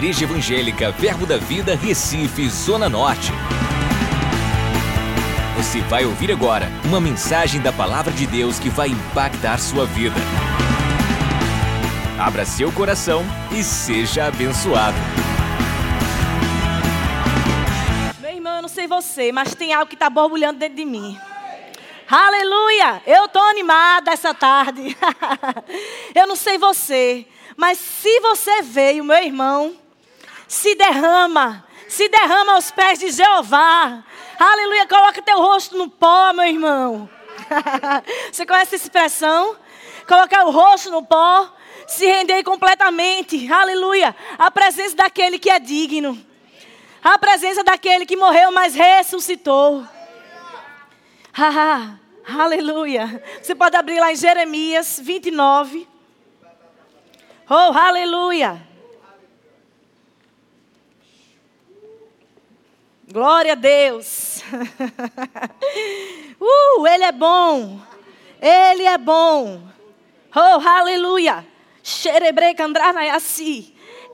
Igreja Evangélica Verbo da Vida, Recife, Zona Norte. Você vai ouvir agora uma mensagem da Palavra de Deus que vai impactar sua vida. Abra seu coração e seja abençoado. Meu irmão, eu não sei você, mas tem algo que está borbulhando dentro de mim. Aleluia! Eu estou animada essa tarde. eu não sei você, mas se você veio, meu irmão, se derrama, se derrama aos pés de Jeová. Aleluia, coloca teu rosto no pó, meu irmão. você conhece essa expressão? Colocar o rosto no pó, se render completamente. Aleluia, a presença daquele que é digno. A presença daquele que morreu, mas ressuscitou. Aleluia. Você pode abrir lá em Jeremias 29. Oh, aleluia. Glória a Deus. uh, Ele é bom. Ele é bom. Oh, aleluia.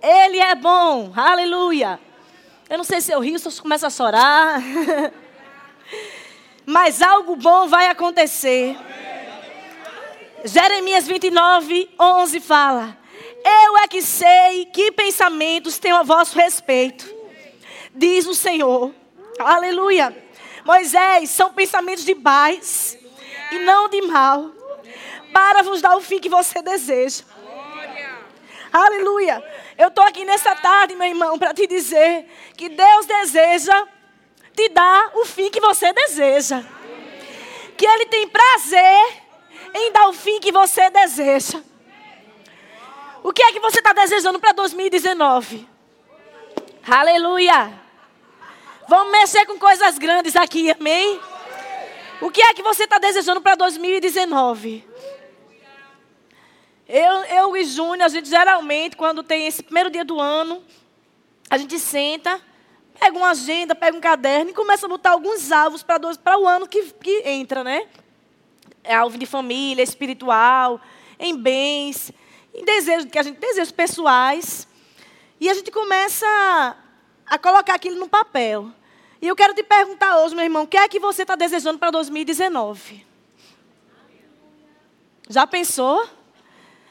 Ele é bom. Aleluia. Eu não sei se eu rio, se eu começo a chorar. Mas algo bom vai acontecer. Jeremias 29, 11 fala: Eu é que sei que pensamentos tenho a vosso respeito diz o Senhor. Aleluia. Moisés, são pensamentos de paz e não de mal, para vos dar o fim que você deseja. Aleluia. Eu estou aqui nessa tarde, meu irmão, para te dizer que Deus deseja te dar o fim que você deseja. Que Ele tem prazer em dar o fim que você deseja. O que é que você está desejando para 2019? Aleluia. Vamos mexer com coisas grandes aqui, amém? O que é que você está desejando para 2019? Eu, eu e Júnior, a gente geralmente, quando tem esse primeiro dia do ano, a gente senta, pega uma agenda, pega um caderno e começa a botar alguns alvos para o ano que, que entra, né? É alvo de família, espiritual, em bens, em desejos que a gente desejos pessoais. E a gente começa a colocar aquilo no papel. E eu quero te perguntar hoje, meu irmão, o que é que você está desejando para 2019? Já pensou?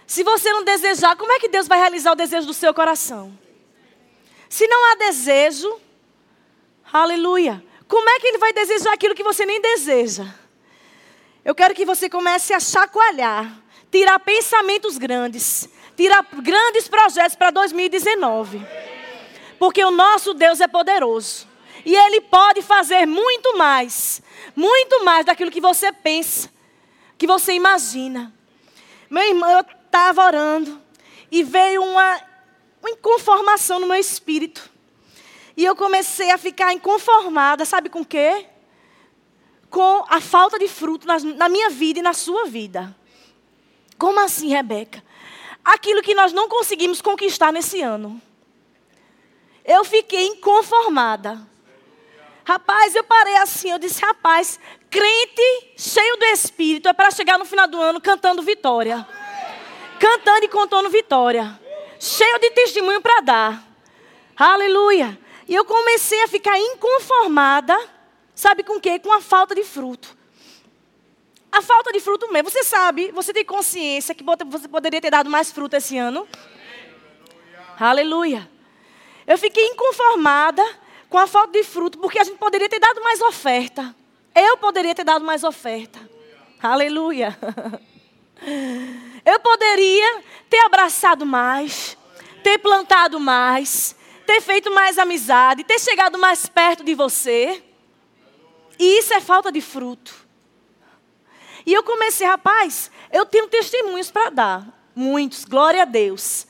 Se você não desejar, como é que Deus vai realizar o desejo do seu coração? Se não há desejo, aleluia, como é que Ele vai desejar aquilo que você nem deseja? Eu quero que você comece a chacoalhar, tirar pensamentos grandes, tirar grandes projetos para 2019. Porque o nosso Deus é poderoso. E Ele pode fazer muito mais, muito mais daquilo que você pensa, que você imagina. Meu irmão, eu estava orando e veio uma, uma inconformação no meu espírito. E eu comecei a ficar inconformada, sabe com quê? Com a falta de fruto na, na minha vida e na sua vida. Como assim, Rebeca? Aquilo que nós não conseguimos conquistar nesse ano eu fiquei inconformada. Rapaz, eu parei assim, eu disse, rapaz, crente cheio do Espírito é para chegar no final do ano cantando vitória. Cantando e contando vitória. Cheio de testemunho para dar. Aleluia. E eu comecei a ficar inconformada, sabe com o quê? Com a falta de fruto. A falta de fruto mesmo. Você sabe, você tem consciência que você poderia ter dado mais fruto esse ano? Aleluia. Eu fiquei inconformada com a falta de fruto, porque a gente poderia ter dado mais oferta. Eu poderia ter dado mais oferta. Aleluia. Eu poderia ter abraçado mais, ter plantado mais, ter feito mais amizade, ter chegado mais perto de você. E isso é falta de fruto. E eu comecei, rapaz, eu tenho testemunhos para dar. Muitos, glória a Deus.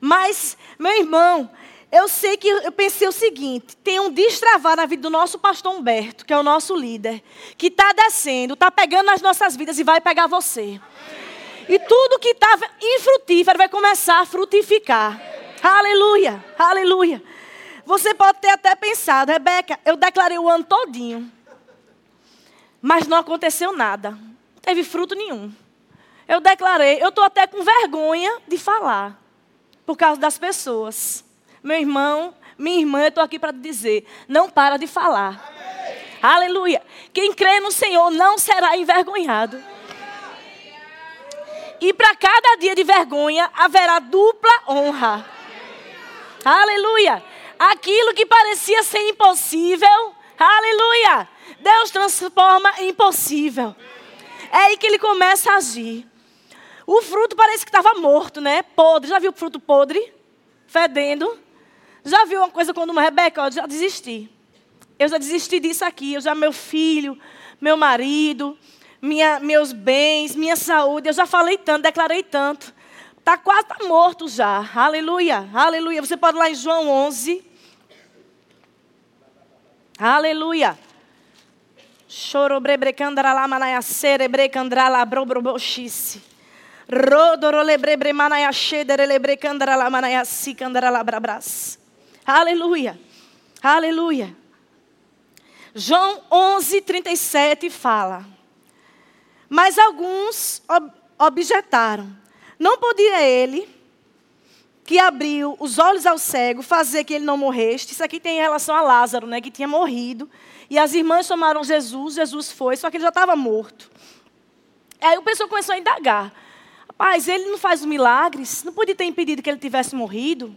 Mas, meu irmão, eu sei que eu pensei o seguinte: tem um destravar na vida do nosso pastor Humberto, que é o nosso líder, que está descendo, está pegando nas nossas vidas e vai pegar você. E tudo que estava infrutífero vai começar a frutificar. Aleluia, aleluia. Você pode ter até pensado, Rebeca, eu declarei o ano todinho. Mas não aconteceu nada. Não teve fruto nenhum. Eu declarei, eu estou até com vergonha de falar. Por causa das pessoas. Meu irmão, minha irmã, eu estou aqui para te dizer: não para de falar. Aleluia. Quem crê no Senhor não será envergonhado. E para cada dia de vergonha haverá dupla honra. Aleluia. Aquilo que parecia ser impossível, aleluia. Deus transforma em impossível. É aí que ele começa a agir. O fruto parece que estava morto, né? Podre. Já viu o fruto podre? Fedendo. Já viu uma coisa quando uma Rebeca, ó, já desisti. Eu já desisti disso aqui. Eu já, meu filho, meu marido, minha, meus bens, minha saúde. Eu já falei tanto, declarei tanto. Está quase tá morto já. Aleluia, aleluia. Você pode ir lá em João 11. Aleluia. Chorobrebrecandrala manaiacerebrecandrala Aleluia. Aleluia. João 11, 37 fala. Mas alguns ob objetaram. Não podia ele, que abriu os olhos ao cego, fazer que ele não morresse. Isso aqui tem relação a Lázaro, né, que tinha morrido. E as irmãs chamaram Jesus, Jesus foi, só que ele já estava morto. Aí o pessoal começou a indagar. Rapaz, ele não faz milagres, não podia ter impedido que ele tivesse morrido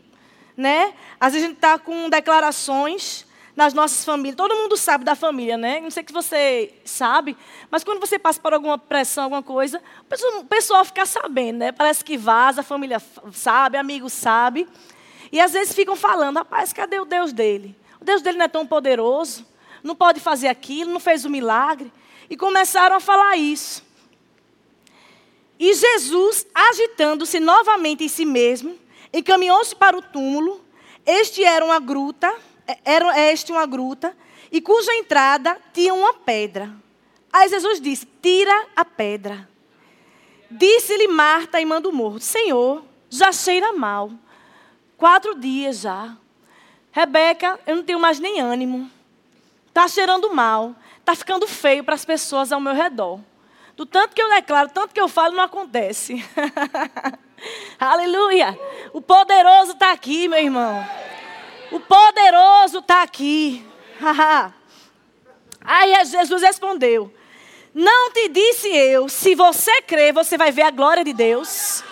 né? Às vezes a gente está com declarações nas nossas famílias. Todo mundo sabe da família, né? Não sei se você sabe, mas quando você passa por alguma pressão, alguma coisa, o pessoal fica sabendo, né? Parece que vaza, a família sabe, amigo sabe. E às vezes ficam falando, rapaz, cadê o Deus dele? O Deus dele não é tão poderoso, não pode fazer aquilo, não fez o milagre. E começaram a falar isso. E Jesus, agitando-se novamente em si mesmo, encaminhou-se para o túmulo. Este era uma gruta, é, era este uma gruta, e cuja entrada tinha uma pedra. Aí Jesus disse: Tira a pedra. Disse-lhe Marta, irmã do morto: Senhor, já cheira mal. Quatro dias já. Rebeca, eu não tenho mais nem ânimo. Está cheirando mal. Está ficando feio para as pessoas ao meu redor. Do tanto que eu declaro, tanto que eu falo, não acontece. Aleluia. O poderoso está aqui, meu irmão. O poderoso está aqui. Aí Jesus respondeu: Não te disse eu, se você crer, você vai ver a glória de Deus.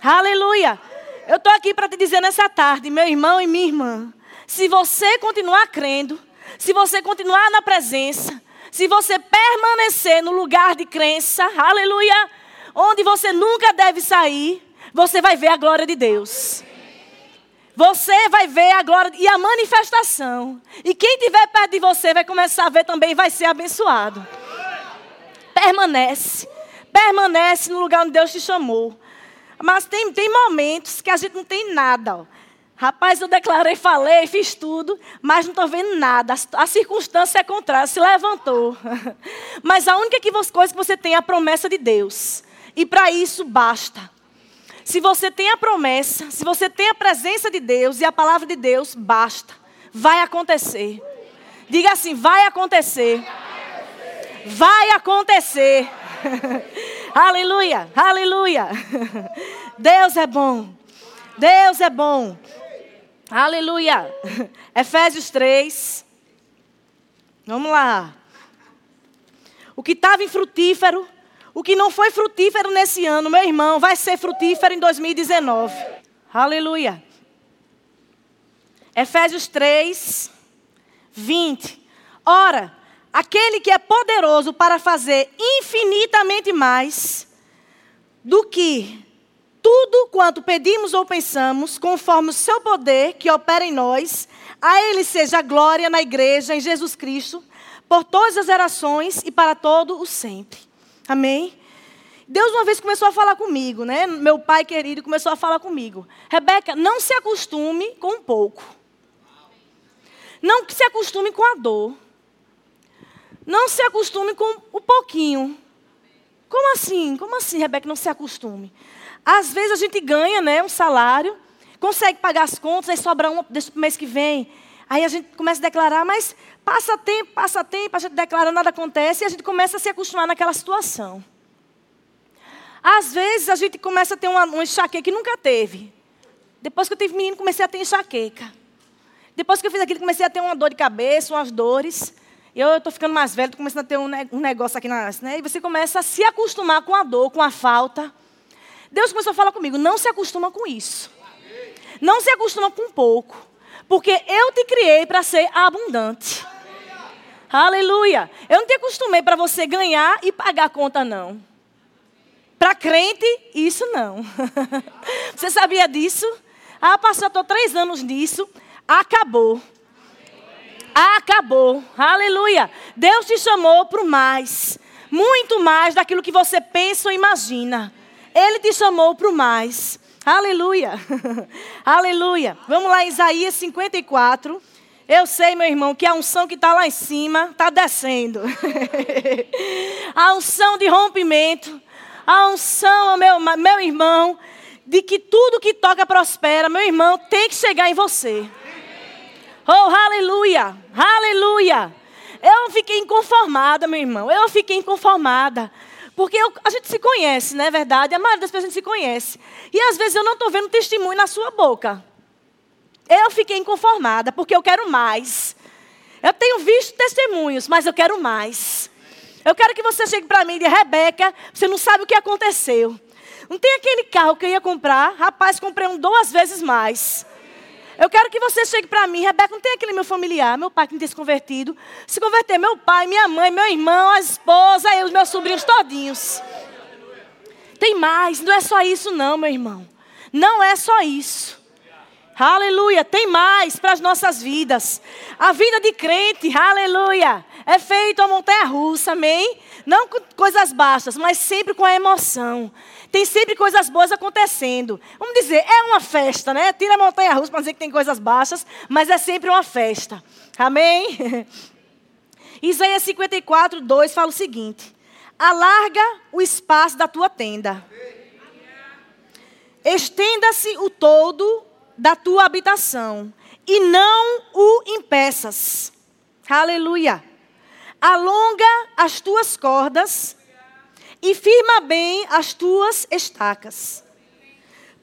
Aleluia. Eu estou aqui para te dizer nessa tarde, meu irmão e minha irmã. Se você continuar crendo, se você continuar na presença, se você permanecer no lugar de crença, aleluia onde você nunca deve sair, você vai ver a glória de Deus. Você vai ver a glória e a manifestação. E quem estiver perto de você vai começar a ver também e vai ser abençoado. Permanece. Permanece no lugar onde Deus te chamou. Mas tem, tem momentos que a gente não tem nada. Ó. Rapaz, eu declarei, falei, fiz tudo, mas não estou vendo nada. A, circunstância é contrária, se levantou. mas a única coisa que você tem é a promessa de Deus. E para isso basta. Se você tem a promessa, se você tem a presença de Deus e a palavra de Deus, basta. Vai acontecer. Diga assim: vai acontecer. Vai acontecer. aleluia, aleluia. Deus é bom. Deus é bom. Aleluia. Efésios 3. Vamos lá. O que estava infrutífero o que não foi frutífero nesse ano, meu irmão, vai ser frutífero em 2019. Aleluia. Efésios 3, 20. Ora, aquele que é poderoso para fazer infinitamente mais do que tudo quanto pedimos ou pensamos, conforme o seu poder que opera em nós, a ele seja a glória na igreja, em Jesus Cristo, por todas as gerações e para todo o sempre. Amém? Deus uma vez começou a falar comigo, né? Meu pai querido começou a falar comigo. Rebeca, não se acostume com um pouco. Não se acostume com a dor. Não se acostume com o pouquinho. Como assim? Como assim, Rebeca, não se acostume? Às vezes a gente ganha, né, um salário, consegue pagar as contas, aí sobra um desse mês que vem. Aí a gente começa a declarar, mas passa tempo, passa tempo, a gente declara, nada acontece, e a gente começa a se acostumar naquela situação. Às vezes a gente começa a ter uma, um enxaqueca que nunca teve. Depois que eu tive menino, comecei a ter enxaqueca. Depois que eu fiz aquilo, comecei a ter uma dor de cabeça, umas dores. Eu estou ficando mais velho, estou começando a ter um, um negócio aqui na. Né? E você começa a se acostumar com a dor, com a falta. Deus começou a falar comigo: não se acostuma com isso. Não se acostuma com pouco. Porque eu te criei para ser abundante. Aleluia. Eu não te acostumei para você ganhar e pagar a conta, não. Para crente, isso não. você sabia disso? Ah, pastor, estou três anos nisso. Acabou. Acabou. Aleluia. Deus te chamou para o mais. Muito mais daquilo que você pensa ou imagina. Ele te chamou para o mais. Aleluia. Aleluia. Vamos lá, Isaías 54. Eu sei, meu irmão, que a unção que está lá em cima está descendo. a unção de rompimento. A unção, meu, meu irmão, de que tudo que toca prospera, meu irmão, tem que chegar em você. Oh, aleluia! Aleluia! Eu fiquei inconformada, meu irmão. Eu fiquei inconformada. Porque eu, a gente se conhece, não é verdade? A maioria das pessoas se conhece. E às vezes eu não estou vendo testemunho na sua boca. Eu fiquei inconformada, porque eu quero mais. Eu tenho visto testemunhos, mas eu quero mais. Eu quero que você chegue para mim e diga, Rebeca, você não sabe o que aconteceu. Não tem aquele carro que eu ia comprar, rapaz, comprei um duas vezes mais. Eu quero que você chegue para mim, Rebeca, não tem aquele meu familiar, meu pai que não tem se convertido. Se converter, meu pai, minha mãe, meu irmão, a esposa, eu, os meus sobrinhos todinhos. Tem mais, não é só isso não, meu irmão. Não é só isso. Aleluia, tem mais para as nossas vidas. A vida de crente, aleluia, é feita uma montanha russa, amém? Não com coisas baixas, mas sempre com a emoção. Tem sempre coisas boas acontecendo. Vamos dizer, é uma festa, né? Tira a montanha russa para dizer que tem coisas baixas, mas é sempre uma festa. Amém? Isaías 54, 2 fala o seguinte: Alarga o espaço da tua tenda. Estenda-se o todo da tua habitação e não o impeças. Aleluia. Alonga as tuas cordas e firma bem as tuas estacas.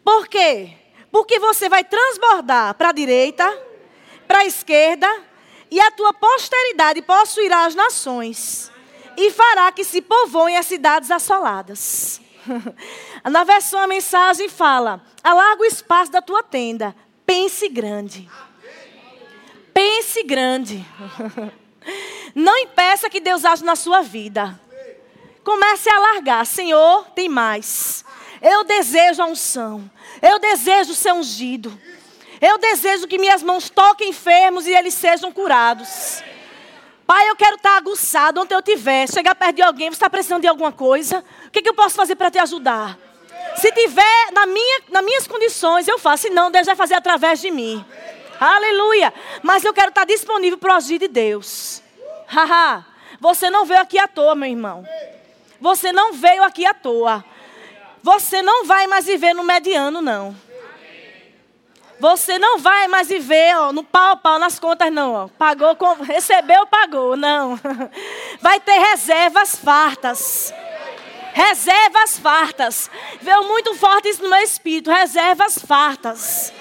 Por quê? Porque você vai transbordar para a direita, para a esquerda, e a tua posteridade possuirá as nações, e fará que se povoem as cidades assoladas. Na versão a mensagem fala: alarga o espaço da tua tenda, pense grande. Pense grande. Não impeça que Deus age na sua vida. Comece a alargar. Senhor, tem mais. Eu desejo a unção. Eu desejo ser ungido. Eu desejo que minhas mãos toquem enfermos e eles sejam curados. Pai, eu quero estar aguçado onde eu estiver. Chegar perto de alguém, você está precisando de alguma coisa? O que, que eu posso fazer para te ajudar? Se tiver na minha, nas minhas condições, eu faço. Se não, Deus vai fazer através de mim. Aleluia. Mas eu quero estar disponível para o agir de Deus. Haha. Você não veio aqui à toa, meu irmão. Você não veio aqui à toa. Você não vai mais viver no mediano, não. Você não vai mais viver ó, no pau pau nas contas, não. Ó. Pagou, recebeu, pagou. Não. Vai ter reservas fartas. Reservas fartas. Veio muito forte isso no meu espírito. Reservas fartas.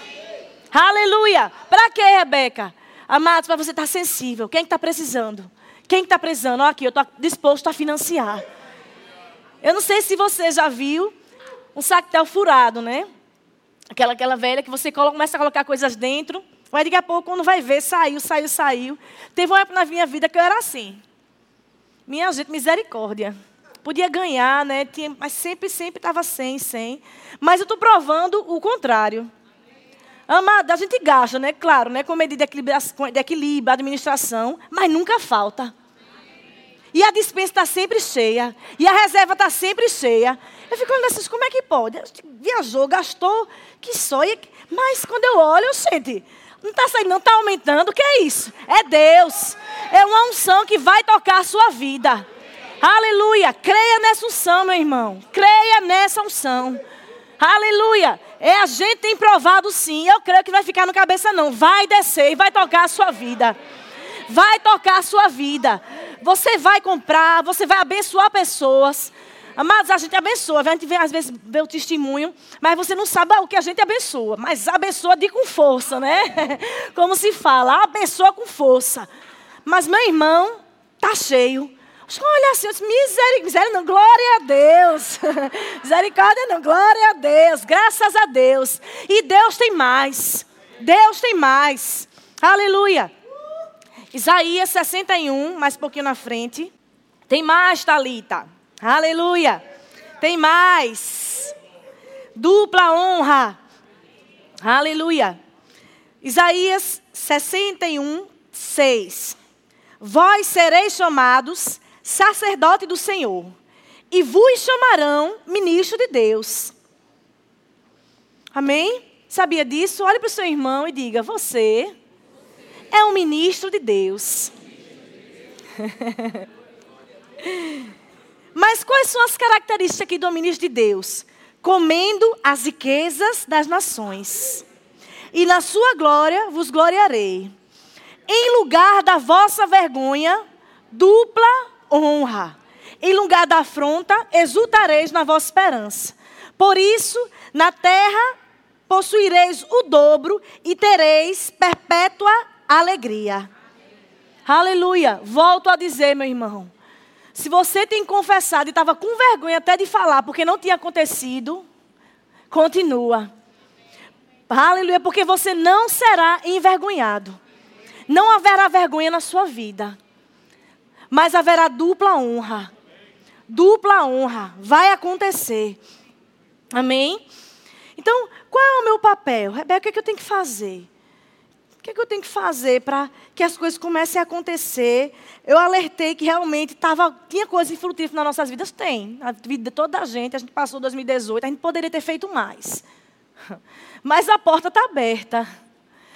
Aleluia. Para quê, Rebeca? Amados, para você estar sensível. Quem está precisando? Quem está precisando? Ó, aqui, eu estou disposto a financiar. Eu não sei se você já viu um sactel furado, né? Aquela, aquela velha que você começa a colocar coisas dentro, mas daqui a pouco, quando vai ver, saiu, saiu, saiu. Teve uma época na minha vida que eu era assim. Minha gente, misericórdia. Podia ganhar, né? Tinha, mas sempre, sempre estava sem, sem. Mas eu estou provando o contrário. Amada, a gente gasta, né? Claro, né? Com medida de equilíbrio, administração, mas nunca falta. E a dispensa está sempre cheia. E a reserva está sempre cheia. Eu fico olhando assim, como é que pode? Viajou, gastou, que só. Mas quando eu olho, eu sinto. Não está saindo, não está aumentando. O que é isso? É Deus. É uma unção que vai tocar a sua vida. Aleluia. Creia nessa unção, meu irmão. Creia nessa unção. Aleluia. É a gente tem provado sim. Eu creio que vai ficar no cabeça não. Vai descer e vai tocar a sua vida. Vai tocar a sua vida. Você vai comprar, você vai abençoar pessoas. Amados, a gente abençoa. A gente vê, às vezes vê o testemunho, mas você não sabe o que a gente abençoa. Mas abençoa de com força, né? Como se fala, abençoa com força. Mas meu irmão tá cheio. Olha assim, misericórdia, não, glória a Deus. Misericórdia não, glória a Deus, graças a Deus. E Deus tem mais. Deus tem mais. Aleluia. Isaías 61, mais um pouquinho na frente. Tem mais, Talita. Aleluia. Tem mais. Dupla honra. Aleluia. Isaías 61, 6. Vós sereis chamados sacerdote do Senhor, e vos chamarão ministro de Deus. Amém? Sabia disso? Olhe para o seu irmão e diga: Você é um ministro de Deus. Mas quais são as características aqui do ministro de Deus? Comendo as riquezas das nações. E na sua glória vos gloriarei. Em lugar da vossa vergonha, dupla honra. Em lugar da afronta, exultareis na vossa esperança. Por isso, na terra possuireis o dobro e tereis perpétua alegria. Aleluia. Volto a dizer, meu irmão. Se você tem confessado e estava com vergonha até de falar porque não tinha acontecido, continua. Aleluia, porque você não será envergonhado. Não haverá vergonha na sua vida. Mas haverá dupla honra. Dupla honra. Vai acontecer. Amém? Então, qual é o meu papel? Rebeca, o que, é que eu tenho que fazer? Que, é que eu tenho que fazer para que as coisas comecem a acontecer? Eu alertei que realmente tava, tinha coisas infrutíferas nas nossas vidas? Tem. Na vida de toda a gente, a gente passou 2018, a gente poderia ter feito mais. Mas a porta está aberta.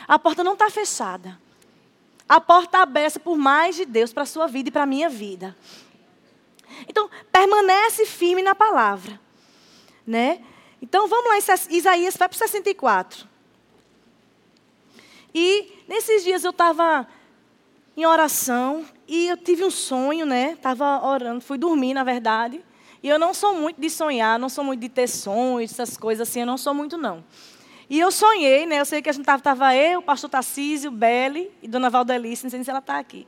A porta não está fechada. A porta está aberta por mais de Deus para a sua vida e para a minha vida. Então, permanece firme na palavra. Né? Então, vamos lá, Isaías, vai para o 64. E nesses dias eu estava em oração e eu tive um sonho, né? Estava orando, fui dormir, na verdade. E eu não sou muito de sonhar, não sou muito de ter sonhos, essas coisas assim, eu não sou muito, não. E eu sonhei, né? Eu sei que a gente estava tava eu, o pastor Tarcísio, Belle e dona Valdelice, não sei se ela está aqui.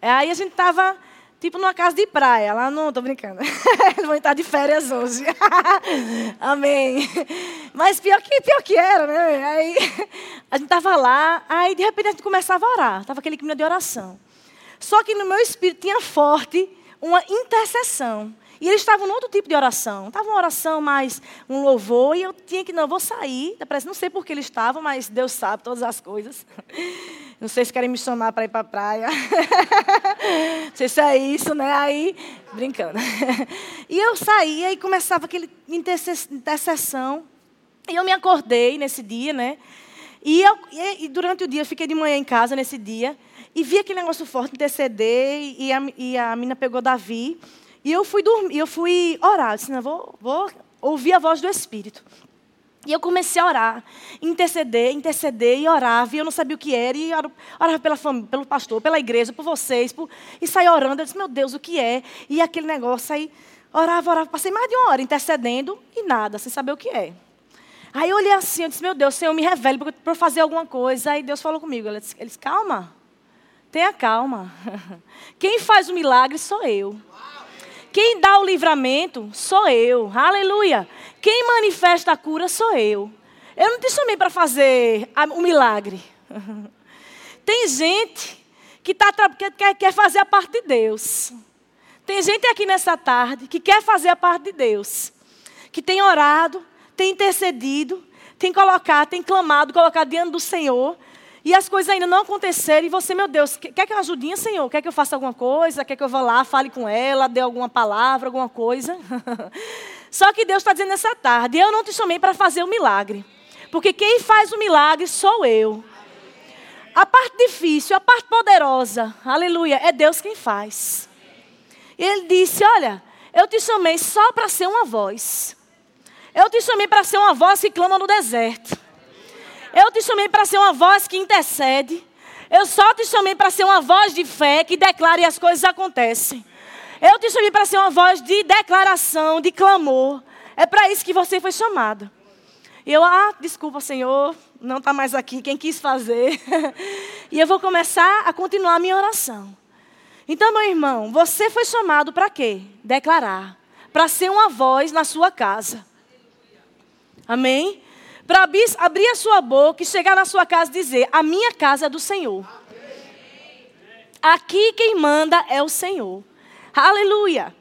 Aí a gente estava Tipo numa casa de praia, lá não, tô brincando. Vão estar de férias hoje. Amém. Mas pior que, pior que era, né? Aí a gente tava lá, aí de repente a gente começava a orar. Tava aquele clima de oração. Só que no meu espírito tinha forte uma intercessão. E eles estavam num outro tipo de oração. Estava uma oração mais um louvor. E eu tinha que, não, eu vou sair presença. Não sei por que eles estavam, mas Deus sabe todas as coisas. Não sei se querem me chamar para ir para a praia. Não sei se é isso, né? Aí, brincando. E eu saía e começava aquele intercessão. E eu me acordei nesse dia, né? E, eu, e, durante o dia, eu fiquei de manhã em casa nesse dia. E vi aquele negócio forte interceder. E a, e a mina pegou Davi. E eu fui dormir, eu fui orar. Eu disse, não, vou, vou ouvir a voz do Espírito. E eu comecei a orar, interceder, interceder e orava. E eu não sabia o que era. E orava pela pelo pastor, pela igreja, por vocês. Por... E saí orando. Eu disse, meu Deus, o que é? E aquele negócio aí, orava, orava. Passei mais de uma hora intercedendo e nada, sem saber o que é. Aí eu olhei assim, eu disse, meu Deus, Senhor, me revele para eu fazer alguma coisa. Aí Deus falou comigo. Ele disse, ele disse calma, tenha calma. Quem faz o milagre sou eu. Quem dá o livramento sou eu. Aleluia. Quem manifesta a cura sou eu. Eu não te chamei para fazer um milagre. Tem gente que, tá, que quer fazer a parte de Deus. Tem gente aqui nessa tarde que quer fazer a parte de Deus. Que tem orado, tem intercedido, tem colocado, tem clamado, colocado diante do Senhor. E as coisas ainda não aconteceram, e você, meu Deus, quer que eu ajudinha, Senhor? Quer que eu faça alguma coisa? Quer que eu vá lá, fale com ela, dê alguma palavra, alguma coisa? Só que Deus está dizendo nessa tarde, eu não te chamei para fazer o milagre. Porque quem faz o milagre sou eu. A parte difícil, a parte poderosa, aleluia, é Deus quem faz. E ele disse: Olha, eu te chamei só para ser uma voz. Eu te chamei para ser uma voz que clama no deserto. Eu te chamei para ser uma voz que intercede. Eu só te chamei para ser uma voz de fé que declara e as coisas acontecem. Eu te chamei para ser uma voz de declaração, de clamor. É para isso que você foi chamado. E eu, ah, desculpa, Senhor, não está mais aqui, quem quis fazer. e eu vou começar a continuar a minha oração. Então, meu irmão, você foi chamado para quê? Declarar. Para ser uma voz na sua casa. Amém? Para abrir a sua boca e chegar na sua casa e dizer: A minha casa é do Senhor. Aqui quem manda é o Senhor. Aleluia.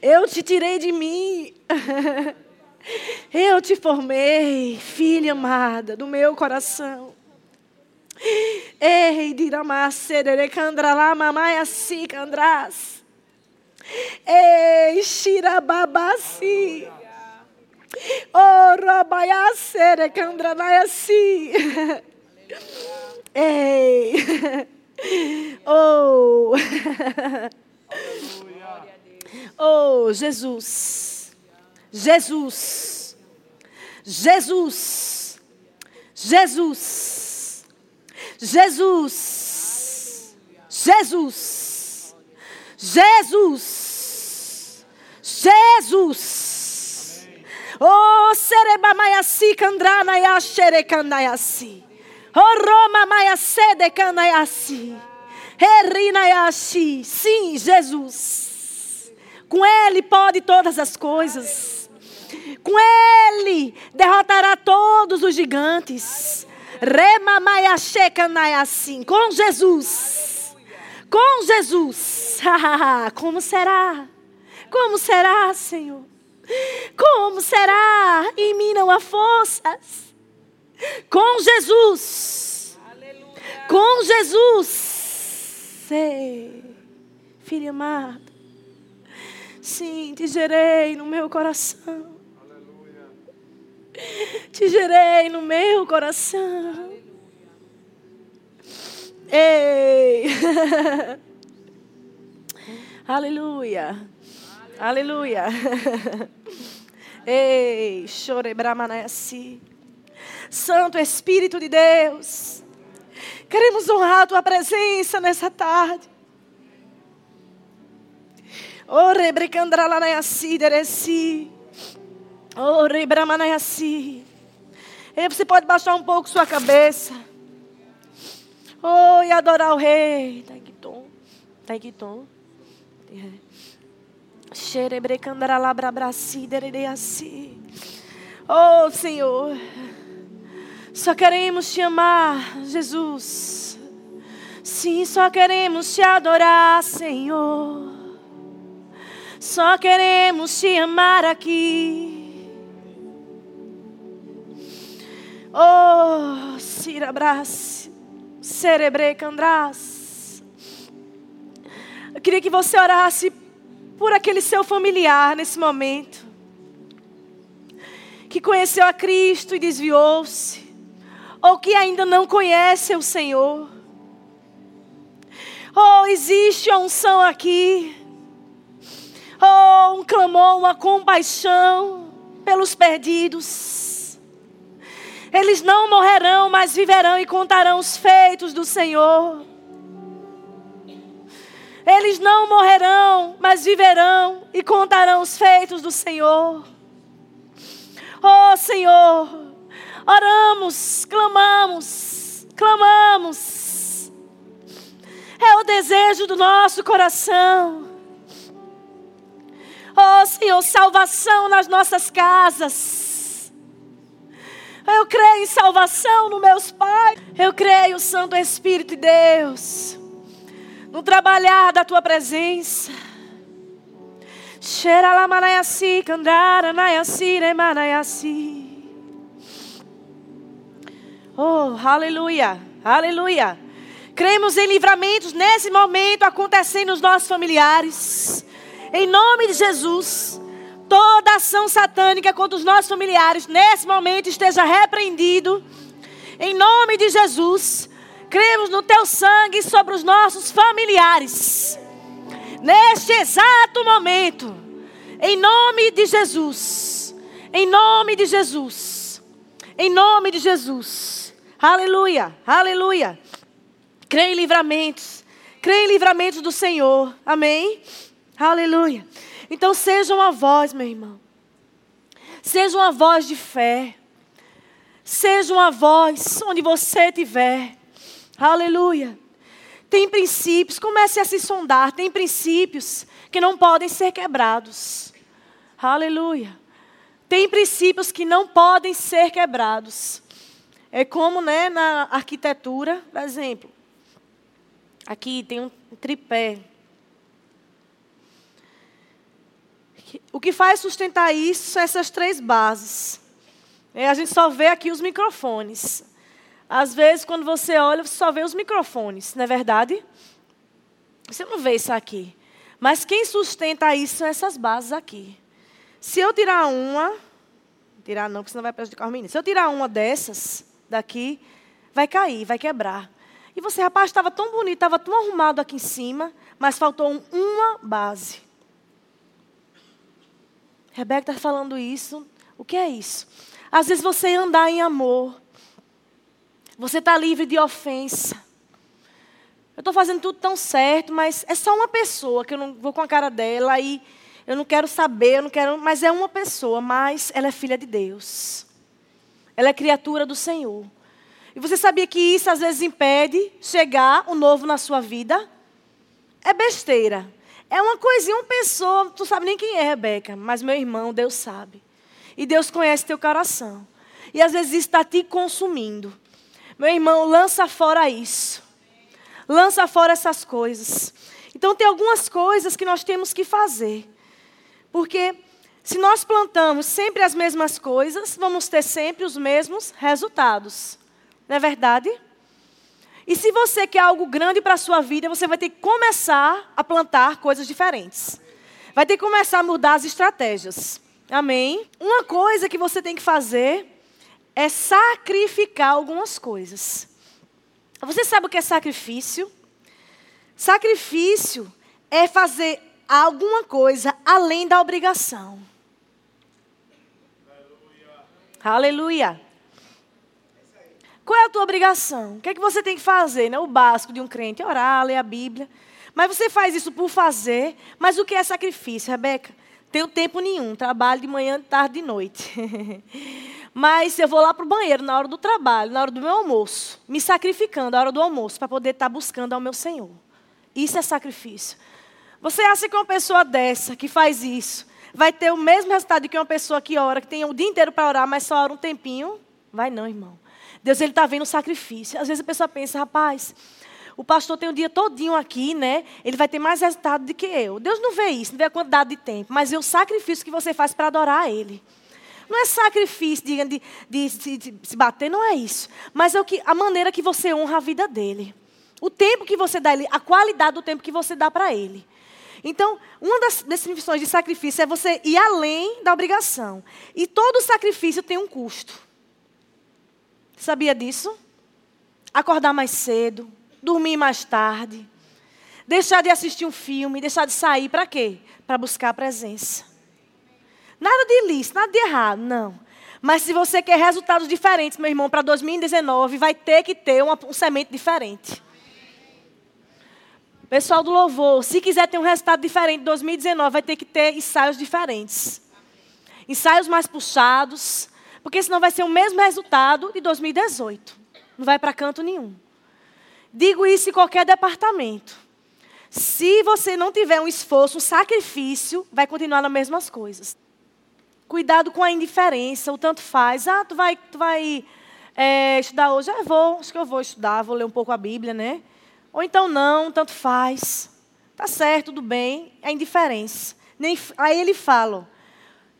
Eu te tirei de mim. Eu te formei, filha amada do meu coração. Ei, diramasserere candralá, mamai assim, candrás. Ei, xirababasi. Oh, rabaiacere candranaiasi. Ei. Oh. Oh, Jesus. Jesus. Jesus. Jesus. Jesus. Jesus. Jesus. Jesus. Oh, serebamaiasi kandranaia xerekanaiasi. Oh, Roma maiacede canaiasi. Erinaiasi. Sim, Jesus. Com Ele pode todas as coisas. Com Ele derrotará todos os gigantes. Rema maiachecanaiasi. Com Jesus. Com Jesus. Como será? Como será, Senhor? Como será? Em mim não há forças. Com Jesus. Aleluia. Com Jesus. Ei, filha amada. Sim, te gerei no meu coração. Aleluia. Te gerei no meu coração. Ei. Aleluia. Aleluia. Ei, chore bramanasi. Santo Espírito de Deus, queremos honrar a tua presença nessa tarde. E você pode baixar um pouco sua cabeça. Oh, e adorar o rei. Taikiton. Taikiton. Xerebrecandralabrabrasi, deresi. Oh, Senhor. Só queremos te amar, Jesus. Sim, só queremos te adorar, Senhor. Só queremos te amar aqui. Oh, Sirabras, Cerebrecandras. Eu queria que você orasse por aquele seu familiar nesse momento. Que conheceu a Cristo e desviou-se ou que ainda não conhece o Senhor. Oh, existe a unção aqui. Oh, um clamor, uma compaixão pelos perdidos. Eles não morrerão, mas viverão e contarão os feitos do Senhor. Eles não morrerão, mas viverão e contarão os feitos do Senhor. Oh, Senhor, oramos, clamamos, clamamos. É o desejo do nosso coração. Oh Senhor, salvação nas nossas casas. Eu creio em salvação nos meus pais. Eu creio, Santo Espírito de Deus, no trabalhar da tua presença. Oh, aleluia, aleluia. Cremos em livramentos nesse momento acontecendo nos nossos familiares. Em nome de Jesus, toda ação satânica contra os nossos familiares nesse momento esteja repreendido. Em nome de Jesus, cremos no teu sangue sobre os nossos familiares. Neste exato momento, em nome de Jesus. Em nome de Jesus. Em nome de Jesus. Aleluia, aleluia. Creia em livramentos. Creia em livramentos do Senhor. Amém? Aleluia. Então seja uma voz, meu irmão. Seja uma voz de fé. Seja uma voz onde você estiver. Aleluia. Tem princípios, comece a se sondar. Tem princípios que não podem ser quebrados. Aleluia. Tem princípios que não podem ser quebrados. É como né, na arquitetura, por exemplo. Aqui tem um tripé. O que faz sustentar isso são essas três bases. É, a gente só vê aqui os microfones. Às vezes, quando você olha, você só vê os microfones, não é verdade? Você não vê isso aqui. Mas quem sustenta isso são essas bases aqui. Se eu tirar uma, tirar não, porque senão vai prejudicar os meninos. Se eu tirar uma dessas daqui, vai cair, vai quebrar. E você, rapaz, estava tão bonito, estava tão arrumado aqui em cima, mas faltou uma base. Rebeca está falando isso. O que é isso? Às vezes você andar em amor. Você está livre de ofensa. Eu estou fazendo tudo tão certo, mas é só uma pessoa que eu não vou com a cara dela e eu não quero saber, eu não quero, mas é uma pessoa, mas ela é filha de Deus. Ela é criatura do Senhor. E você sabia que isso às vezes impede chegar o novo na sua vida? É besteira. É uma coisinha, uma pessoa, tu sabe nem quem é, Rebeca, mas meu irmão, Deus sabe. E Deus conhece teu coração. E às vezes isso está te consumindo. Meu irmão, lança fora isso. Lança fora essas coisas. Então tem algumas coisas que nós temos que fazer. Porque se nós plantamos sempre as mesmas coisas, vamos ter sempre os mesmos resultados. Não é verdade? E se você quer algo grande para a sua vida, você vai ter que começar a plantar coisas diferentes. Vai ter que começar a mudar as estratégias. Amém? Uma coisa que você tem que fazer é sacrificar algumas coisas. Você sabe o que é sacrifício? Sacrifício é fazer alguma coisa além da obrigação. Aleluia. Aleluia. Qual é a tua obrigação? O que é que você tem que fazer? Né? O básico de um crente, orar, ler a Bíblia. Mas você faz isso por fazer. Mas o que é sacrifício, Rebeca? Tenho tempo nenhum, trabalho de manhã, de tarde, de noite. Mas eu vou lá para o banheiro na hora do trabalho, na hora do meu almoço, me sacrificando na hora do almoço, para poder estar tá buscando ao meu Senhor. Isso é sacrifício. Você acha que uma pessoa dessa, que faz isso, vai ter o mesmo resultado que uma pessoa que ora, que tem o dia inteiro para orar, mas só ora um tempinho? Vai não, irmão. Deus ele está vendo o sacrifício. Às vezes a pessoa pensa, rapaz, o pastor tem o dia todinho aqui, né? Ele vai ter mais resultado do que eu. Deus não vê isso, não vê a quantidade de tempo, mas é o sacrifício que você faz para adorar a Ele. Não é sacrifício de, de, de, de, se bater, não é isso. Mas é o que, a maneira que você honra a vida dele. O tempo que você dá a ele, a qualidade do tempo que você dá para ele. Então, uma das definições de sacrifício é você ir além da obrigação. E todo sacrifício tem um custo. Sabia disso? Acordar mais cedo, dormir mais tarde, deixar de assistir um filme, deixar de sair, para quê? Para buscar a presença. Nada de ilícito, nada de errado, não. Mas se você quer resultados diferentes, meu irmão, para 2019, vai ter que ter uma, um semente diferente. Pessoal do louvor, se quiser ter um resultado diferente em 2019, vai ter que ter ensaios diferentes. Ensaios mais puxados, porque senão vai ser o mesmo resultado de 2018. Não vai para canto nenhum. Digo isso em qualquer departamento. Se você não tiver um esforço, um sacrifício, vai continuar nas mesmas coisas. Cuidado com a indiferença, o tanto faz. Ah, tu vai, tu vai é, estudar hoje? Ah, vou, acho que eu vou estudar, vou ler um pouco a Bíblia, né? Ou então não, tanto faz. Tá certo, tudo bem. É indiferença. Nem, aí ele fala,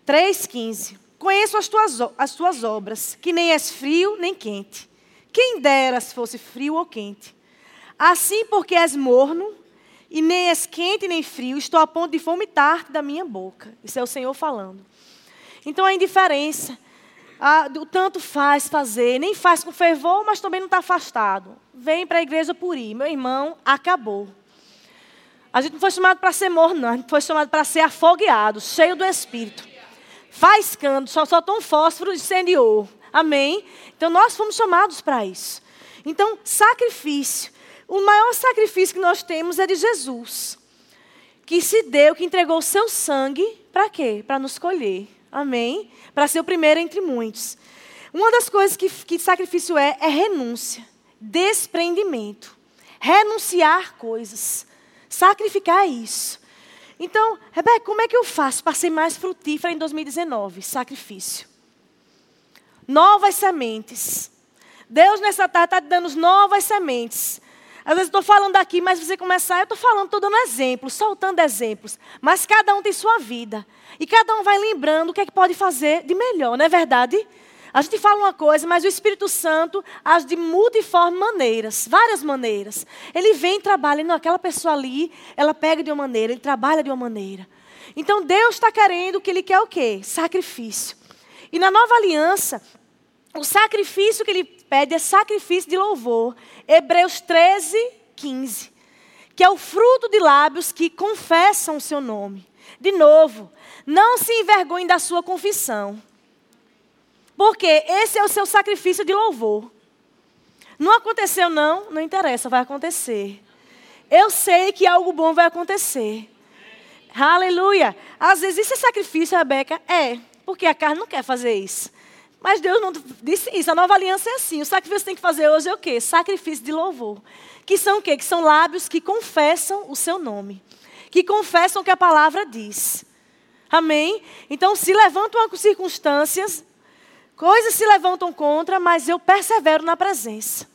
3,15. Conheço as tuas, as tuas obras, que nem és frio nem quente. Quem dera se fosse frio ou quente. Assim, porque és morno, e nem és quente nem frio, estou a ponto de vomitar da minha boca. Isso é o Senhor falando. Então a indiferença, a, o tanto faz fazer, nem faz com fervor, mas também não está afastado. Vem para a igreja por ir. Meu irmão, acabou. A gente não foi chamado para ser morno, não. A gente foi chamado para ser afogueado, cheio do Espírito faiscando, só soltou um fósforo e incendiou. Amém? Então nós fomos chamados para isso. Então, sacrifício. O maior sacrifício que nós temos é de Jesus, que se deu, que entregou o seu sangue, para quê? Para nos escolher. Amém? Para ser o primeiro entre muitos. Uma das coisas que, que sacrifício é, é renúncia, desprendimento. Renunciar coisas. Sacrificar é isso. Então, Rebeca, como é que eu faço para ser mais frutífera em 2019? Sacrifício. Novas sementes. Deus nessa tarde está te dando novas sementes. Às vezes estou falando aqui, mas você começar, eu estou falando, estou dando exemplos, soltando exemplos. Mas cada um tem sua vida. E cada um vai lembrando o que é que pode fazer de melhor, não é verdade? A gente fala uma coisa, mas o Espírito Santo age de multiforme maneiras, várias maneiras. Ele vem e trabalha, não, aquela pessoa ali, ela pega de uma maneira, ele trabalha de uma maneira. Então Deus está querendo que Ele quer o quê? Sacrifício. E na nova aliança, o sacrifício que Ele pede é sacrifício de louvor. Hebreus 13, 15. Que é o fruto de lábios que confessam o seu nome. De novo, não se envergonhe da sua confissão. Porque esse é o seu sacrifício de louvor. Não aconteceu, não? Não interessa, vai acontecer. Eu sei que algo bom vai acontecer. Aleluia. Às vezes isso é sacrifício, Rebeca? É, porque a carne não quer fazer isso. Mas Deus não disse isso. A nova aliança é assim. O sacrifício que tem que fazer hoje é o quê? Sacrifício de louvor. Que são o quê? Que são lábios que confessam o seu nome. Que confessam o que a palavra diz. Amém? Então, se levantam circunstâncias, Coisas se levantam contra, mas eu persevero na presença.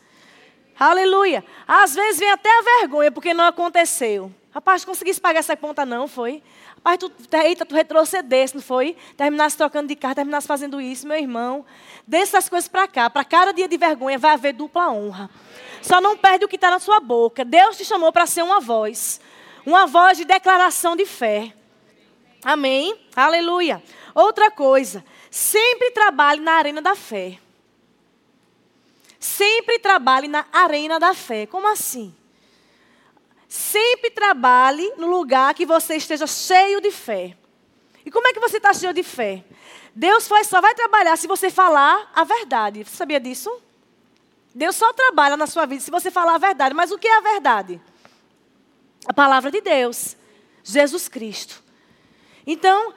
Aleluia. Às vezes vem até a vergonha, porque não aconteceu. Rapaz, conseguisse pagar essa conta, não, foi? Rapaz, tu, eita, tu retrocedesse, não foi? Terminasse trocando de carro, terminasse fazendo isso, meu irmão. Deixa essas coisas para cá. Para cada dia de vergonha vai haver dupla honra. Só não perde o que está na sua boca. Deus te chamou para ser uma voz. Uma voz de declaração de fé. Amém? Aleluia. Outra coisa, Sempre trabalhe na arena da fé. Sempre trabalhe na arena da fé. Como assim? Sempre trabalhe no lugar que você esteja cheio de fé. E como é que você está cheio de fé? Deus só vai trabalhar se você falar a verdade. Você sabia disso? Deus só trabalha na sua vida se você falar a verdade. Mas o que é a verdade? A palavra de Deus. Jesus Cristo. Então,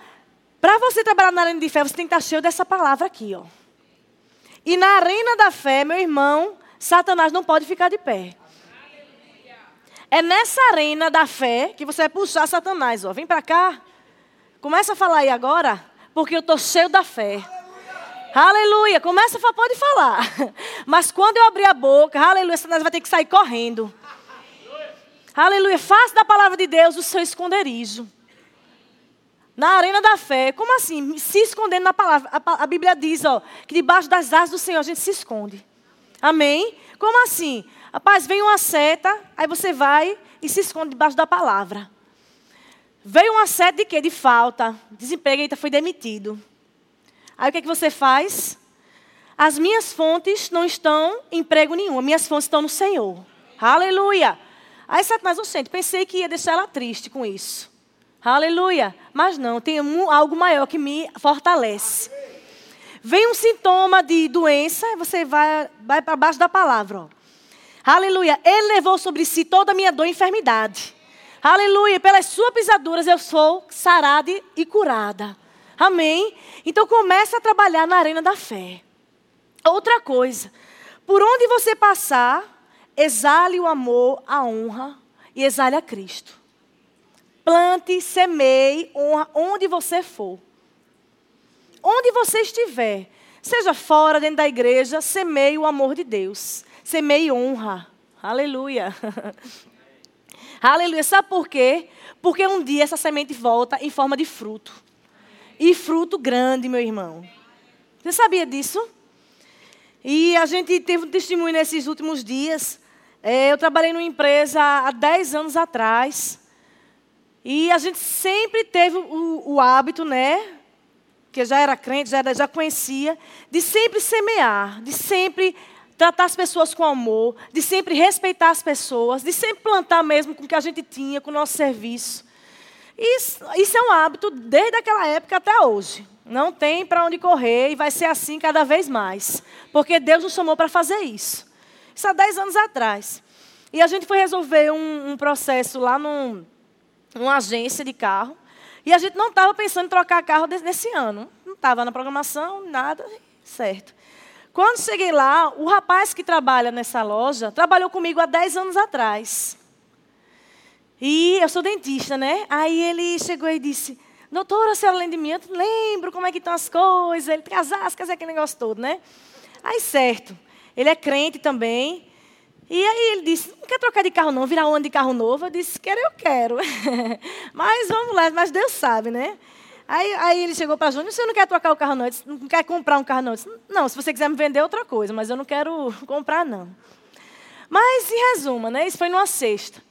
para você trabalhar na arena de fé, você tem que estar cheio dessa palavra aqui, ó. E na arena da fé, meu irmão, Satanás não pode ficar de pé. É nessa arena da fé que você vai puxar Satanás, ó. Vem para cá. Começa a falar aí agora, porque eu estou cheio da fé. Aleluia. Começa a falar, pode falar. Mas quando eu abrir a boca, aleluia, Satanás vai ter que sair correndo. Aleluia. Faça da palavra de Deus o seu esconderijo. Na arena da fé. Como assim? Se escondendo na palavra. A, a, Bíblia diz, ó, que debaixo das asas do Senhor a gente se esconde. Amém? Como assim? Rapaz, vem uma seta, aí você vai e se esconde debaixo da palavra. Veio uma seta de quê? De falta. Desemprego, eita, foi demitido. Aí o que, é que você faz? As minhas fontes não estão em emprego nenhum. Minhas fontes estão no Senhor. Aleluia. Aí Satanás, gente, pensei que ia deixar ela triste com isso. Aleluia. Mas não, tem algo maior que me fortalece. Vem um sintoma de doença, você vai, vai para baixo da palavra. Ó. Aleluia. Ele levou sobre si toda a minha dor e enfermidade. Aleluia. Pelas suas pisaduras eu sou sarada e curada. Amém? Então começa a trabalhar na arena da fé. Outra coisa. Por onde você passar, exale o amor, a honra e exale a Cristo. Plante, semeie, honra onde você for. Onde você estiver, seja fora, dentro da igreja, semeie o amor de Deus. Semeie honra. Aleluia. Aleluia. Sabe por quê? Porque um dia essa semente volta em forma de fruto. E fruto grande, meu irmão. Você sabia disso? E a gente teve um testemunho nesses últimos dias. É, eu trabalhei numa empresa há 10 anos atrás. E a gente sempre teve o, o hábito, né? Que já era crente, já, era, já conhecia, de sempre semear, de sempre tratar as pessoas com amor, de sempre respeitar as pessoas, de sempre plantar mesmo com o que a gente tinha, com o nosso serviço. Isso, isso é um hábito desde aquela época até hoje. Não tem para onde correr e vai ser assim cada vez mais. Porque Deus nos chamou para fazer isso. Isso há 10 anos atrás. E a gente foi resolver um, um processo lá num, numa agência de carro. E a gente não estava pensando em trocar carro nesse ano. Não estava na programação, nada, certo. Quando cheguei lá, o rapaz que trabalha nessa loja trabalhou comigo há 10 anos atrás. E eu sou dentista, né? Aí ele chegou e disse: Doutora, a senhora de mim? Eu lembro como é que estão as coisas. Ele casar, casar aquele negócio todo, né? Aí, certo. Ele é crente também. E aí ele disse, não quer trocar de carro não, virar ano de carro novo? Eu disse, quero, eu quero. mas vamos lá, mas Deus sabe, né? Aí, aí ele chegou para Júnior, você não quer trocar o carro não? Eu disse, não quer comprar um carro não? Eu disse, não, se você quiser me vender outra coisa, mas eu não quero comprar não. Mas, em resumo, né, isso foi numa sexta.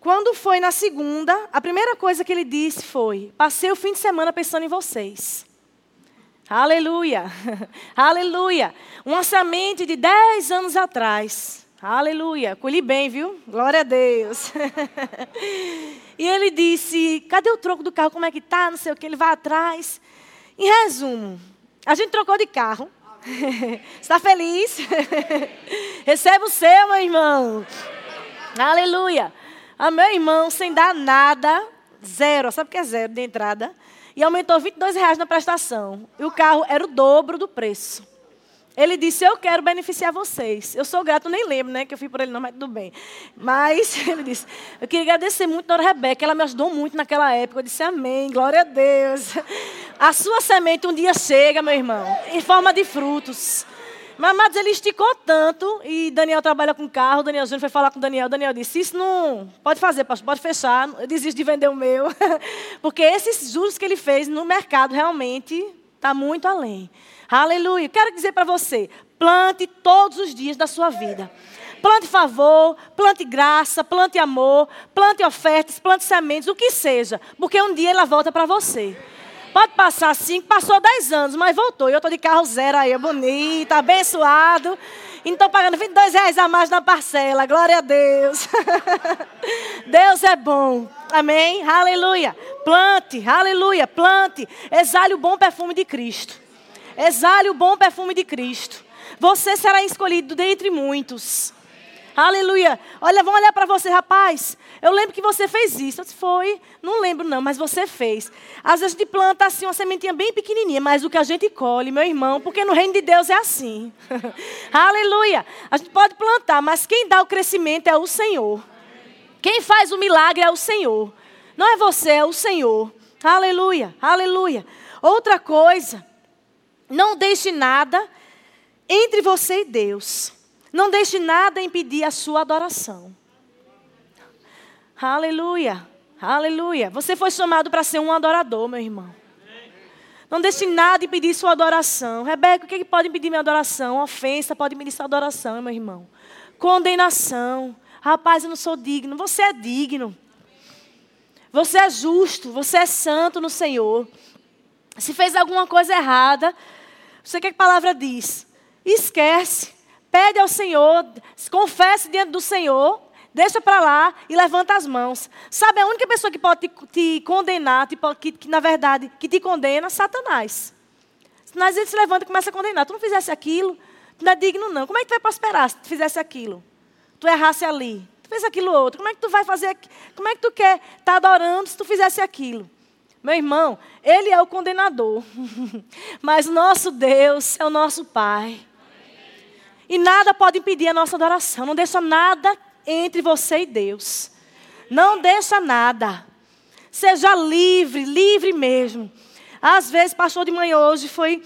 Quando foi na segunda, a primeira coisa que ele disse foi, passei o fim de semana pensando em vocês. Aleluia, aleluia. Um orçamento de 10 anos atrás. Aleluia. Colhi bem, viu? Glória a Deus. e ele disse: Cadê o troco do carro? Como é que tá? Não sei o que. Ele vai atrás. Em resumo, a gente trocou de carro. Está feliz? Receba o seu, meu irmão. Aleluia. A meu irmão, sem dar nada, zero. Sabe o que é zero de entrada? E aumentou 22 reais na prestação. E o carro era o dobro do preço. Ele disse: Eu quero beneficiar vocês. Eu sou grato, nem lembro, né? Que eu fui por ele, não, mas tudo bem. Mas ele disse: Eu queria agradecer muito a Dona Rebeca. Ela me ajudou muito naquela época. Eu disse: Amém, glória a Deus. A sua semente um dia chega, meu irmão, em forma de frutos. Mas, mas ele esticou tanto, e Daniel trabalha com carro, Daniel Júnior foi falar com Daniel, Daniel disse, isso não, pode fazer, pastor, pode fechar, eu desisto de vender o meu. Porque esses juros que ele fez no mercado realmente está muito além. Aleluia. Quero dizer para você: plante todos os dias da sua vida. Plante favor, plante graça, plante amor, plante ofertas, plante sementes, o que seja. Porque um dia ela volta para você. Pode passar cinco, passou dez anos, mas voltou. Eu estou de carro zero aí, bonito, abençoado. E não estou pagando 22 reais a mais na parcela. Glória a Deus. Deus é bom. Amém? Aleluia. Plante, aleluia, plante. Exale o bom perfume de Cristo. Exale o bom perfume de Cristo. Você será escolhido dentre muitos. Aleluia. Olha, vão olhar para você, rapaz. Eu lembro que você fez isso. Foi, não lembro não, mas você fez. Às vezes a gente planta assim uma sementinha bem pequenininha, mas o que a gente colhe, meu irmão, porque no reino de Deus é assim. Aleluia. A gente pode plantar, mas quem dá o crescimento é o Senhor. Quem faz o milagre é o Senhor. Não é você, é o Senhor. Aleluia. Aleluia. Outra coisa, não deixe nada entre você e Deus. Não deixe nada impedir a sua adoração. Aleluia. Aleluia. Você foi chamado para ser um adorador, meu irmão. Não deixe nada impedir sua adoração. Rebeca, o que, pode impedir minha adoração? Ofensa pode impedir sua adoração, meu irmão. Condenação. Rapaz, eu não sou digno. Você é digno. Você é justo. Você é santo no Senhor. Se fez alguma coisa errada, você quer que a palavra diz? Esquece. Pede ao Senhor, confesse diante do Senhor, deixa para lá e levanta as mãos. Sabe a única pessoa que pode te, te condenar, tipo, que, que, na verdade, que te condena? Satanás. Satanás ele se levanta e começa a condenar. Tu não fizesse aquilo, tu não é digno não. Como é que tu vai prosperar se tu fizesse aquilo? Tu errasse ali. Tu fez aquilo outro. Como é que tu vai fazer? Como é que tu quer estar tá adorando se tu fizesse aquilo? Meu irmão, ele é o condenador. Mas nosso Deus é o nosso Pai. E nada pode impedir a nossa adoração. Não deixa nada entre você e Deus. Não deixa nada. Seja livre, livre mesmo. Às vezes, pastor de manhã hoje foi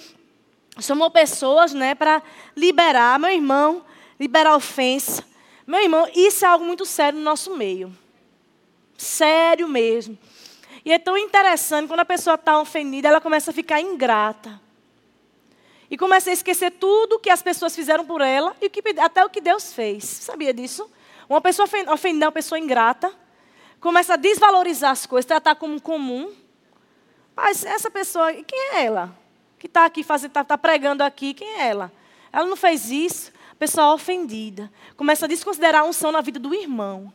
chamou pessoas, né, para liberar, meu irmão, liberar ofensa. Meu irmão, isso é algo muito sério no nosso meio. Sério mesmo. E é tão interessante, quando a pessoa está ofendida, ela começa a ficar ingrata. E começa a esquecer tudo que as pessoas fizeram por ela e até o que Deus fez. Sabia disso? Uma pessoa ofendida, uma pessoa ingrata, começa a desvalorizar as coisas, tratar como comum. Mas essa pessoa, quem é ela? Que está aqui fazendo, está tá pregando aqui, quem é ela? Ela não fez isso. Pessoa ofendida. Começa a desconsiderar a unção na vida do irmão.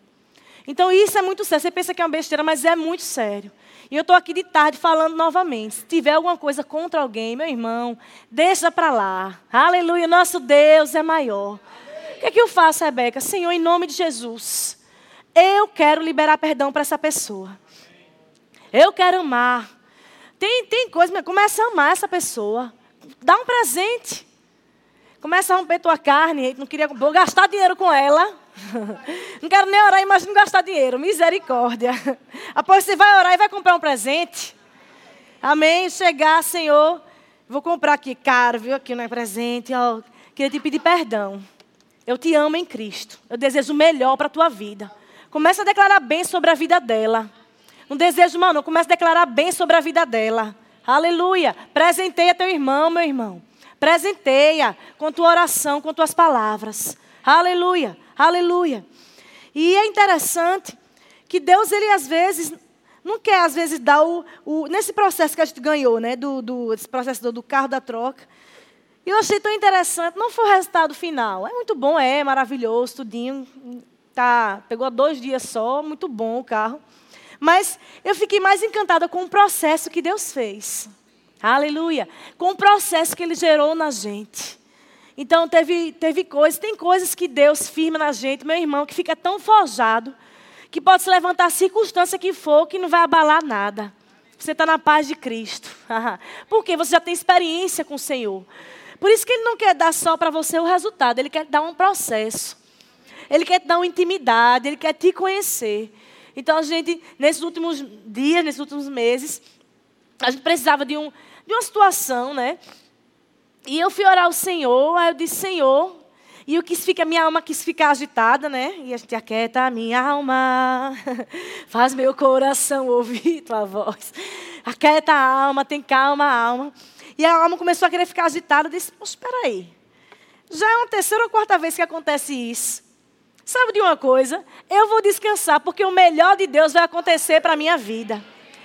Então isso é muito sério. Você pensa que é uma besteira, mas é muito sério. E eu estou aqui de tarde falando novamente. Se tiver alguma coisa contra alguém, meu irmão, deixa para lá. Aleluia, nosso Deus é maior. O que é que eu faço, Rebeca? Senhor, em nome de Jesus, eu quero liberar perdão para essa pessoa. Eu quero amar. Tem, tem coisa, começa a amar essa pessoa. Dá um presente. Começa a romper tua carne. Não queria vou gastar dinheiro com ela. Não quero nem orar, imagina gastar dinheiro. Misericórdia. Após você vai orar e vai comprar um presente. Amém. Chegar, Senhor. Vou comprar aqui caro, viu? Aqui não é presente. Ó, queria te pedir perdão. Eu te amo em Cristo. Eu desejo o melhor para a tua vida. Começa a declarar bem sobre a vida dela. Não desejo mal, não. Começa a declarar bem sobre a vida dela. Aleluia. Presenteia teu irmão, meu irmão. Presenteia com tua oração, com tuas palavras. Aleluia. Aleluia. E é interessante que Deus, ele às vezes, não quer às vezes dar o. o nesse processo que a gente ganhou, né? Do, do, esse processo do, do carro da troca. E eu achei tão interessante. Não foi o resultado final. É muito bom, é maravilhoso, tudinho. Tá, pegou dois dias só, muito bom o carro. Mas eu fiquei mais encantada com o processo que Deus fez. Aleluia. Com o processo que Ele gerou na gente. Então, teve, teve coisas, tem coisas que Deus firma na gente, meu irmão, que fica tão forjado, que pode se levantar a circunstância que for, que não vai abalar nada. Você está na paz de Cristo. Porque você já tem experiência com o Senhor. Por isso que Ele não quer dar só para você o resultado, Ele quer dar um processo. Ele quer te dar uma intimidade, Ele quer te conhecer. Então, a gente, nesses últimos dias, nesses últimos meses, a gente precisava de, um, de uma situação, né? E eu fui orar ao Senhor, aí eu disse, Senhor, e eu quis ficar, minha alma quis ficar agitada, né? E a gente aquieta a minha alma, faz meu coração ouvir tua voz. Aquieta a alma, tem calma a alma. E a alma começou a querer ficar agitada. Eu disse, Poxa, espera aí. Já é uma terceira ou quarta vez que acontece isso. Sabe de uma coisa? Eu vou descansar, porque o melhor de Deus vai acontecer para a minha vida.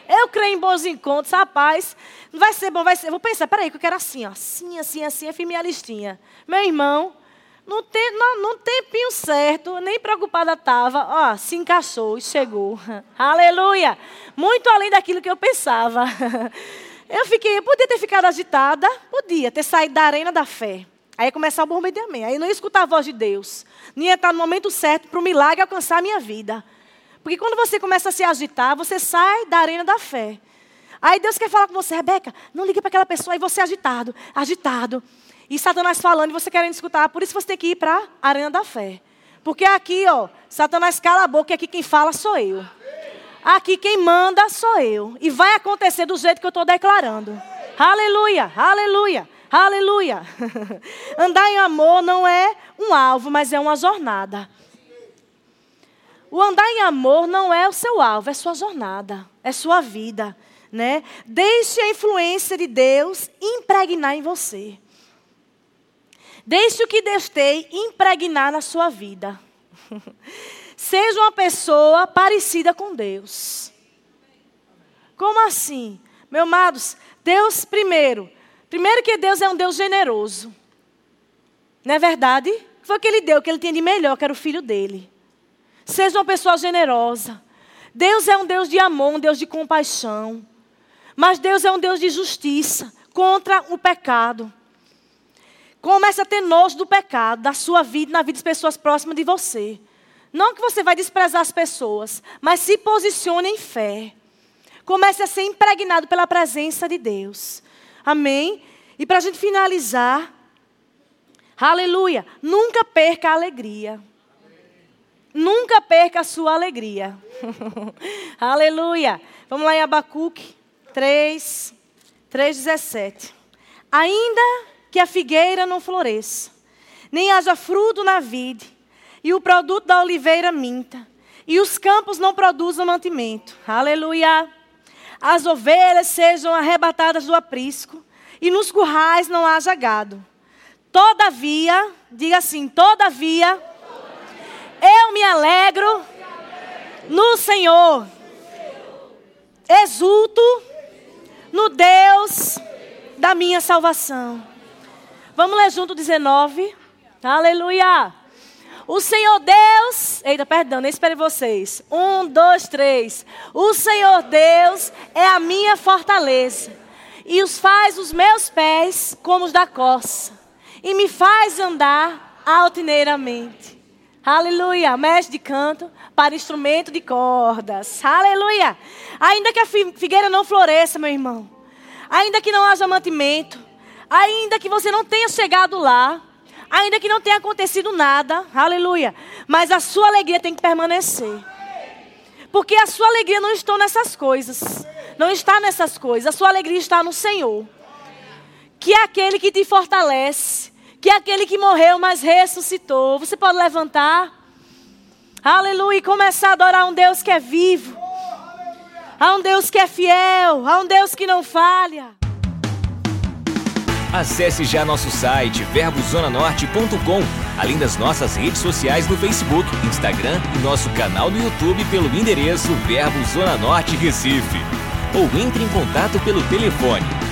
Eu creio em bons encontros, rapaz. Não vai ser bom, vai ser. Vou pensar, peraí, que eu quero assim, ó. Assim, assim, assim, eu fiz minha listinha. Meu irmão, não tem, não, não tempinho certo, nem preocupada estava, ó, se encaixou e chegou. Aleluia! Muito além daquilo que eu pensava. Eu fiquei, eu podia ter ficado agitada, podia ter saído da arena da fé. Aí ia começar o bombardeamento. Aí não ia escutar a voz de Deus. Não ia estar no momento certo para o milagre alcançar a minha vida. Porque quando você começa a se agitar, você sai da arena da fé. Aí Deus quer falar com você, Rebeca, não ligue para aquela pessoa e você é agitado, agitado. E Satanás falando e você querendo escutar. Por isso você tem que ir para a arena da fé. Porque aqui, ó, Satanás cala a boca e aqui quem fala sou eu. Aqui quem manda sou eu. E vai acontecer do jeito que eu estou declarando. Aleluia, aleluia, aleluia. Andar em amor não é um alvo, mas é uma jornada. O andar em amor não é o seu alvo, é sua jornada, é sua vida. Né? Deixe a influência de Deus impregnar em você. Deixe o que Deus tem impregnar na sua vida. Seja uma pessoa parecida com Deus. Como assim? Meus amados, Deus primeiro. Primeiro que Deus é um Deus generoso. Não é verdade? Foi o que ele deu, o que ele tinha de melhor, que era o filho dele. Seja uma pessoa generosa. Deus é um Deus de amor, um Deus de compaixão. Mas Deus é um Deus de justiça contra o pecado. Comece a ter nojo do pecado, da sua vida, na vida das pessoas próximas de você. Não que você vai desprezar as pessoas, mas se posicione em fé. Comece a ser impregnado pela presença de Deus. Amém? E para a gente finalizar, aleluia, nunca perca a alegria. Nunca perca a sua alegria. aleluia. Vamos lá em Abacuque 3, 3,17. Ainda que a figueira não floresça, nem haja fruto na vide, e o produto da oliveira minta, e os campos não produzam mantimento. Aleluia. As ovelhas sejam arrebatadas do aprisco, e nos currais não haja gado. Todavia, diga assim: todavia, eu me alegro no Senhor, exulto no Deus da minha salvação. Vamos ler junto 19. Aleluia. O Senhor Deus. Eita, perdão, nem esperei vocês. Um, dois, três. O Senhor Deus é a minha fortaleza. E os faz os meus pés como os da coça. E me faz andar altineiramente. Aleluia. Mestre de canto para instrumento de cordas. Aleluia. Ainda que a figueira não floresça, meu irmão. Ainda que não haja mantimento. Ainda que você não tenha chegado lá. Ainda que não tenha acontecido nada. Aleluia. Mas a sua alegria tem que permanecer. Porque a sua alegria não está nessas coisas. Não está nessas coisas. A sua alegria está no Senhor. Que é aquele que te fortalece que é aquele que morreu, mas ressuscitou. Você pode levantar. Aleluia. E começar a adorar um Deus que é vivo. A um Deus que é fiel. A um Deus que não falha. Acesse já nosso site verbozonanorte.com, além das nossas redes sociais no Facebook, Instagram e nosso canal no YouTube pelo endereço Verbo Zona Norte Recife. Ou entre em contato pelo telefone